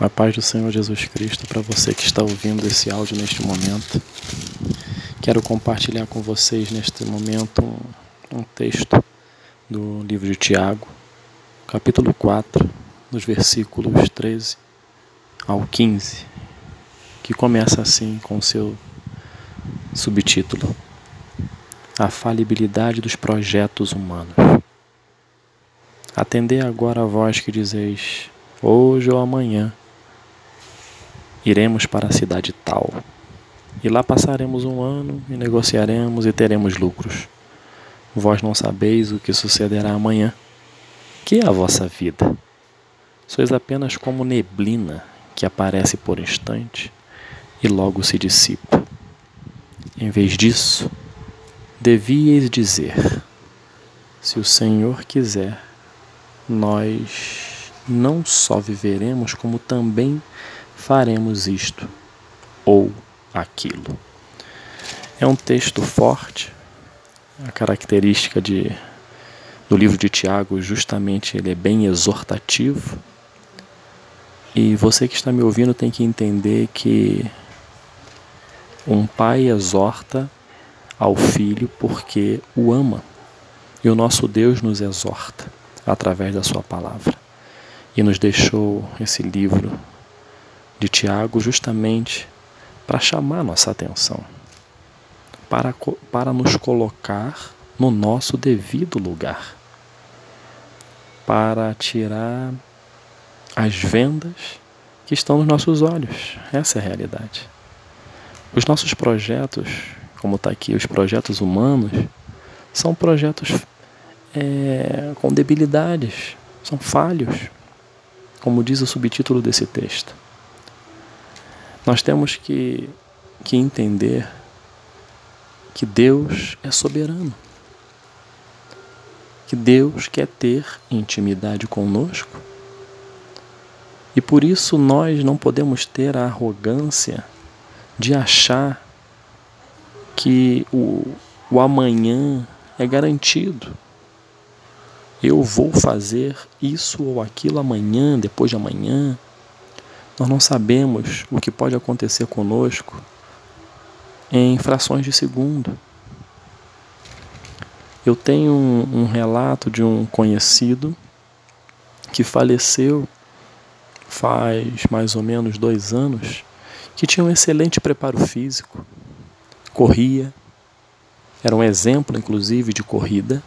A paz do Senhor Jesus Cristo para você que está ouvindo esse áudio neste momento. Quero compartilhar com vocês neste momento um, um texto do livro de Tiago, capítulo 4, dos versículos 13 ao 15, que começa assim com seu subtítulo: A falibilidade dos projetos humanos. Atendei agora a voz que dizeis: Hoje ou amanhã Iremos para a cidade tal, e lá passaremos um ano e negociaremos e teremos lucros. Vós não sabeis o que sucederá amanhã. Que é a vossa vida? Sois apenas como neblina que aparece por instante e logo se dissipa. Em vez disso, devíeis dizer: Se o Senhor quiser, nós não só viveremos, como também faremos isto ou aquilo. É um texto forte. A característica de, do livro de Tiago, justamente, ele é bem exortativo. E você que está me ouvindo tem que entender que um pai exorta ao filho porque o ama. E o nosso Deus nos exorta através da sua palavra. E nos deixou esse livro de Tiago justamente para chamar nossa atenção, para, para nos colocar no nosso devido lugar, para tirar as vendas que estão nos nossos olhos. Essa é a realidade. Os nossos projetos, como está aqui, os projetos humanos, são projetos é, com debilidades, são falhos, como diz o subtítulo desse texto. Nós temos que, que entender que Deus é soberano, que Deus quer ter intimidade conosco e por isso nós não podemos ter a arrogância de achar que o, o amanhã é garantido. Eu vou fazer isso ou aquilo amanhã, depois de amanhã. Nós não sabemos o que pode acontecer conosco em frações de segundo. Eu tenho um, um relato de um conhecido que faleceu faz mais ou menos dois anos, que tinha um excelente preparo físico, corria, era um exemplo, inclusive, de corrida,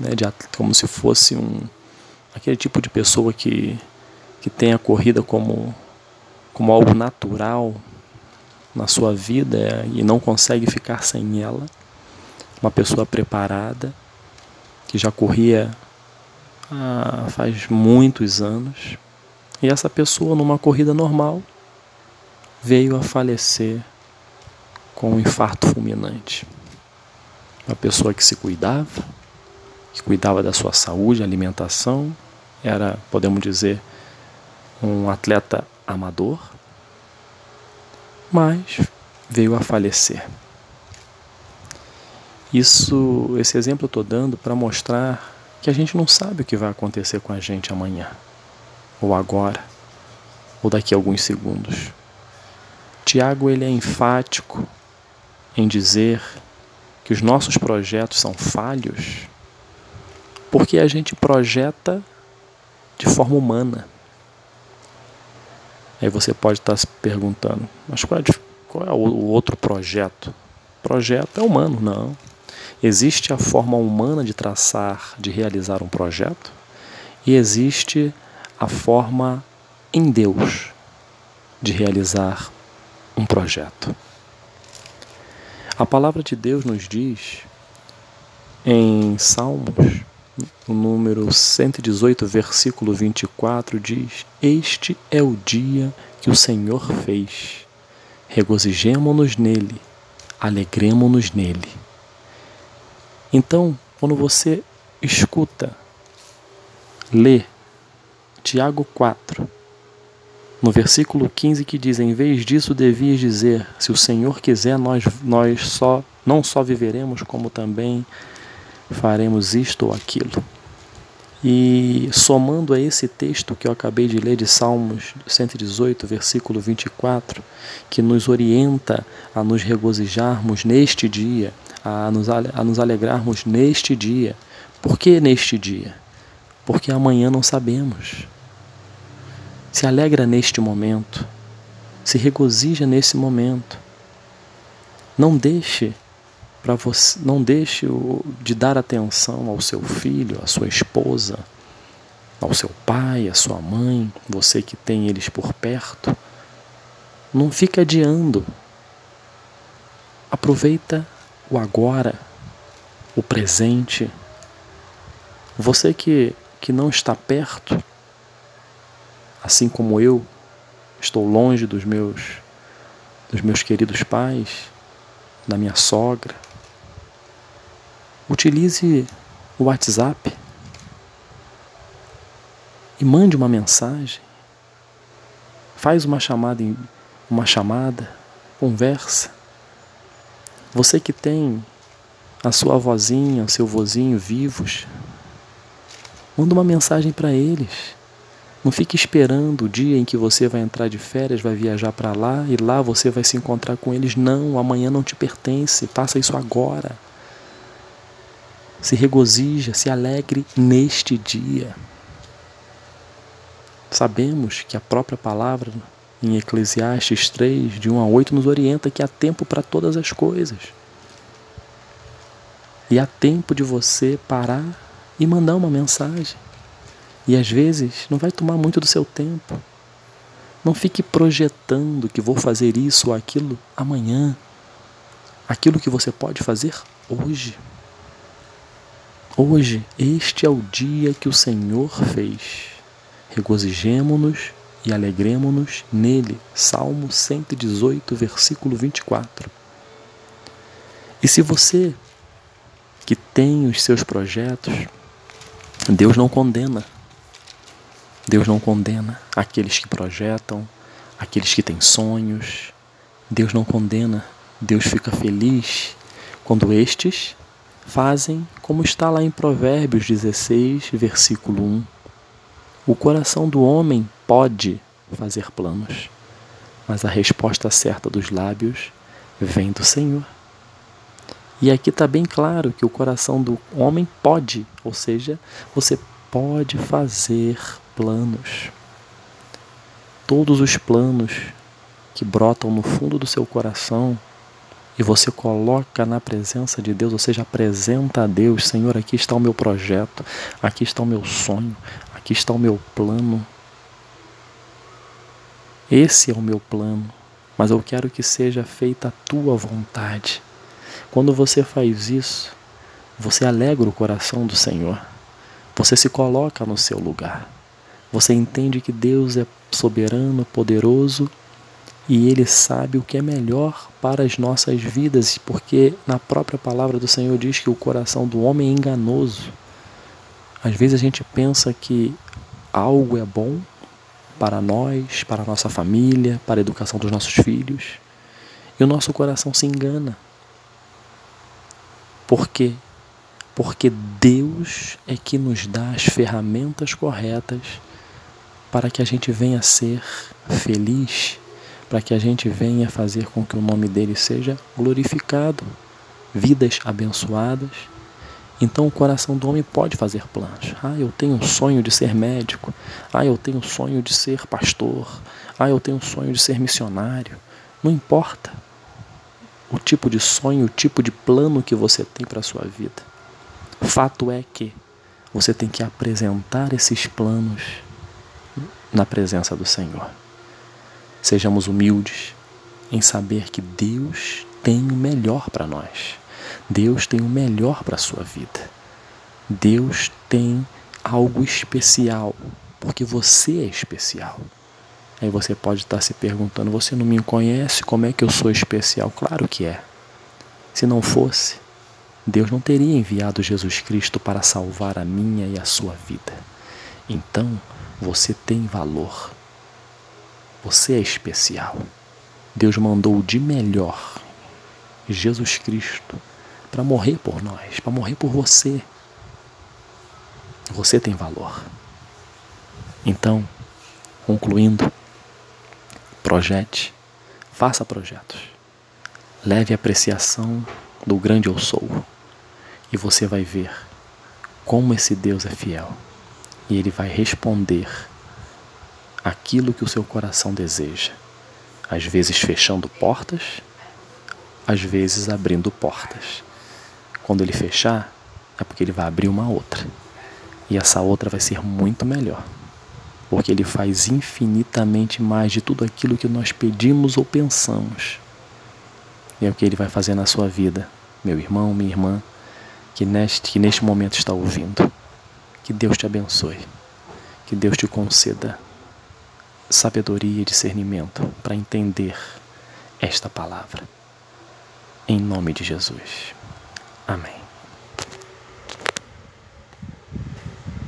né, de, como se fosse um aquele tipo de pessoa que, que tem a corrida como como algo natural na sua vida e não consegue ficar sem ela. Uma pessoa preparada, que já corria há, faz muitos anos, e essa pessoa, numa corrida normal, veio a falecer com um infarto fulminante. Uma pessoa que se cuidava, que cuidava da sua saúde, alimentação, era, podemos dizer, um atleta amador, mas veio a falecer. Isso, esse exemplo eu estou dando para mostrar que a gente não sabe o que vai acontecer com a gente amanhã, ou agora, ou daqui a alguns segundos. Tiago ele é enfático em dizer que os nossos projetos são falhos porque a gente projeta de forma humana. Aí você pode estar se perguntando, mas qual é, qual é o outro projeto? Projeto é humano, não. Existe a forma humana de traçar, de realizar um projeto, e existe a forma em Deus de realizar um projeto. A palavra de Deus nos diz em Salmos o número 118, versículo 24 diz: Este é o dia que o Senhor fez. Regozijemo-nos nele, alegremo-nos nele. Então, quando você escuta, lê Tiago 4, no versículo 15 que diz: Em vez disso, devias dizer: Se o Senhor quiser, nós, nós só não só viveremos, como também faremos isto ou aquilo. E somando a esse texto que eu acabei de ler de Salmos 118, versículo 24, que nos orienta a nos regozijarmos neste dia, a nos, a nos alegrarmos neste dia. Por que neste dia? Porque amanhã não sabemos. Se alegra neste momento, se regozija nesse momento. Não deixe para você, não deixe de dar atenção ao seu filho, à sua esposa, ao seu pai, à sua mãe, você que tem eles por perto. Não fique adiando. Aproveita o agora, o presente. Você que, que não está perto, assim como eu, estou longe dos meus dos meus queridos pais, da minha sogra, Utilize o WhatsApp e mande uma mensagem. Faz uma chamada, uma chamada, conversa. Você que tem a sua avózinha, o seu vozinho vivos, manda uma mensagem para eles. Não fique esperando o dia em que você vai entrar de férias, vai viajar para lá e lá você vai se encontrar com eles. Não, amanhã não te pertence. Faça isso agora se regozija, se alegre neste dia. Sabemos que a própria palavra em Eclesiastes 3, de 1 a 8, nos orienta que há tempo para todas as coisas. E há tempo de você parar e mandar uma mensagem. E às vezes não vai tomar muito do seu tempo. Não fique projetando que vou fazer isso ou aquilo amanhã. Aquilo que você pode fazer hoje. Hoje, este é o dia que o Senhor fez. Regozijemo-nos e alegremo-nos nele. Salmo 118, versículo 24. E se você que tem os seus projetos, Deus não condena. Deus não condena aqueles que projetam, aqueles que têm sonhos. Deus não condena. Deus fica feliz quando estes fazem como está lá em Provérbios 16, versículo 1. O coração do homem pode fazer planos, mas a resposta certa dos lábios vem do Senhor. E aqui está bem claro que o coração do homem pode, ou seja, você pode fazer planos. Todos os planos que brotam no fundo do seu coração e você coloca na presença de Deus, ou seja, apresenta a Deus: Senhor, aqui está o meu projeto, aqui está o meu sonho, aqui está o meu plano. Esse é o meu plano, mas eu quero que seja feita a tua vontade. Quando você faz isso, você alegra o coração do Senhor. Você se coloca no seu lugar. Você entende que Deus é soberano, poderoso e Ele sabe o que é melhor para as nossas vidas, porque na própria palavra do Senhor diz que o coração do homem é enganoso. Às vezes a gente pensa que algo é bom para nós, para a nossa família, para a educação dos nossos filhos, e o nosso coração se engana. Por quê? Porque Deus é que nos dá as ferramentas corretas para que a gente venha a ser feliz para que a gente venha fazer com que o nome dele seja glorificado, vidas abençoadas. Então o coração do homem pode fazer planos. Ah, eu tenho um sonho de ser médico. Ah, eu tenho um sonho de ser pastor. Ah, eu tenho um sonho de ser missionário. Não importa o tipo de sonho, o tipo de plano que você tem para a sua vida. Fato é que você tem que apresentar esses planos na presença do Senhor. Sejamos humildes em saber que Deus tem o melhor para nós. Deus tem o melhor para a sua vida. Deus tem algo especial, porque você é especial. Aí você pode estar se perguntando: você não me conhece? Como é que eu sou especial? Claro que é. Se não fosse, Deus não teria enviado Jesus Cristo para salvar a minha e a sua vida. Então, você tem valor. Você é especial. Deus mandou de melhor, Jesus Cristo, para morrer por nós, para morrer por você. Você tem valor. Então, concluindo, projete, faça projetos. Leve a apreciação do grande eu sou. E você vai ver como esse Deus é fiel. E ele vai responder aquilo que o seu coração deseja. Às vezes fechando portas, às vezes abrindo portas. Quando ele fechar, é porque ele vai abrir uma outra. E essa outra vai ser muito melhor. Porque ele faz infinitamente mais de tudo aquilo que nós pedimos ou pensamos. E é o que ele vai fazer na sua vida, meu irmão, minha irmã, que neste, que neste momento está ouvindo. Que Deus te abençoe. Que Deus te conceda sabedoria e discernimento para entender esta palavra. Em nome de Jesus. Amém.